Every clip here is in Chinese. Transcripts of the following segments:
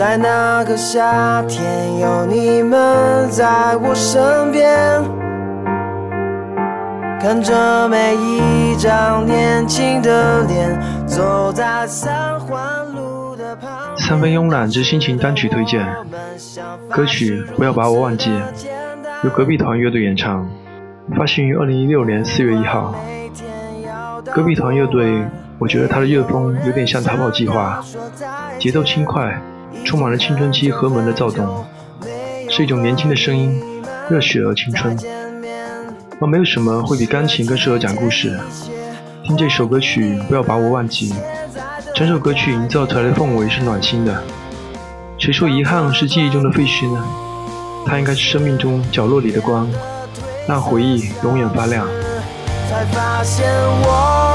在那个夏天，有你们在我身边，看着每一张年轻的脸，走在三环路的旁。三分慵懒之心情单曲推荐，歌曲《不要把我忘记》，由隔壁团乐队演唱，发行于二零一六年四月一号。隔壁团乐队，我觉得他的乐风有点像逃跑计划，节奏轻快，充满了青春期荷尔蒙的躁动，是一种年轻的声音，热血而青春。而没有什么会比钢琴更适合讲故事。听这首歌曲《不要把我忘记》，整首歌曲营造出来的氛围是暖心的。谁说遗憾是记忆中的废墟呢？它应该是生命中角落里的光，让回忆永远发亮。才发现我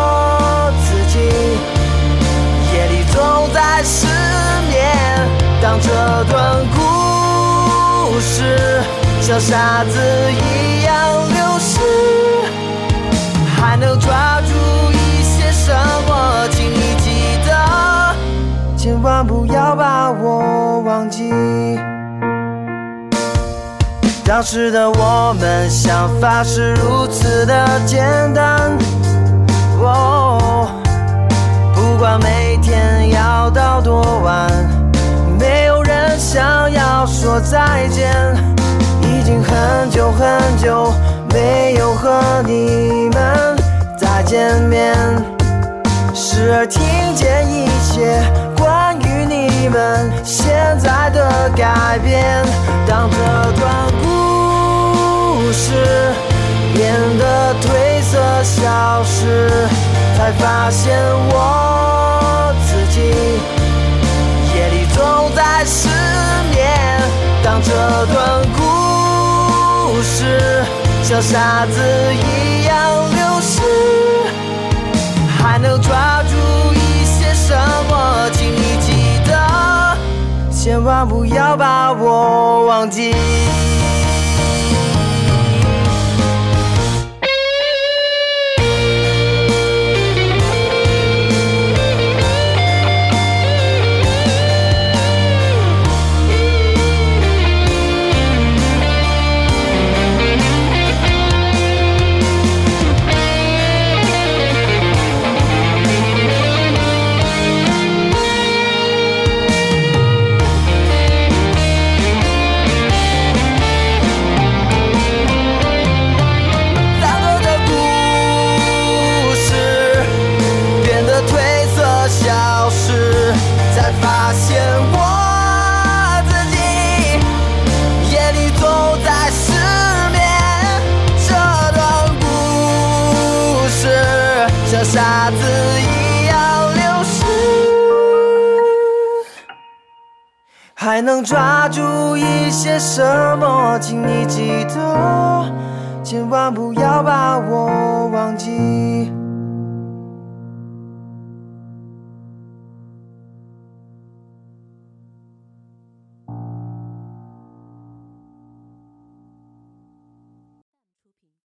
这段故事像沙子一样流逝，还能抓住一些什么？请你记得，千万不要把我忘记。当时的我们想法是如此的简单，说再见。已经很久很久没有和你们再见面，时而听见一些关于你们现在的改变。当这段故事变得褪色消失，才发现我这段故事像沙子一样流失，还能抓住一些什么？请你记得，千万不要把我忘记。像傻子一样流失。还能抓住一些什么？请你记得，千万不要把我忘。